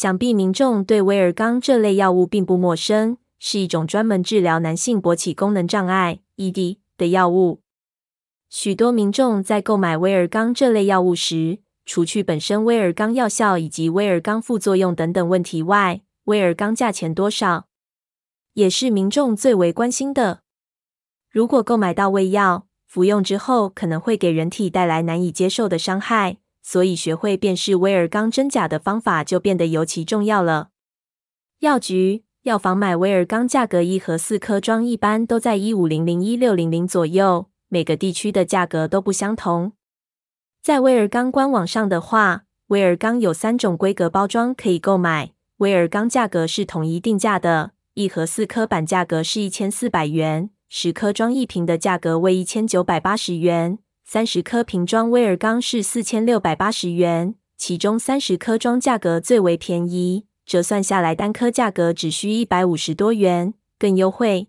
想必民众对威尔刚这类药物并不陌生，是一种专门治疗男性勃起功能障碍 （ED） 的药物。许多民众在购买威尔刚这类药物时，除去本身威尔刚药效以及威尔刚副作用等等问题外，威尔刚价钱多少，也是民众最为关心的。如果购买到伪药，服用之后可能会给人体带来难以接受的伤害。所以，学会辨识威尔钢真假的方法就变得尤其重要了。药局、药房买威尔钢，价格一盒四颗装，一般都在一五零零一六零零左右，每个地区的价格都不相同。在威尔钢官网上的话，威尔钢有三种规格包装可以购买，威尔钢价格是统一定价的，一盒四颗版价格是一千四百元，十颗装一瓶的价格为一千九百八十元。三十颗瓶装威尔刚是四千六百八十元，其中三十颗装价格最为便宜，折算下来单颗价格只需一百五十多元，更优惠。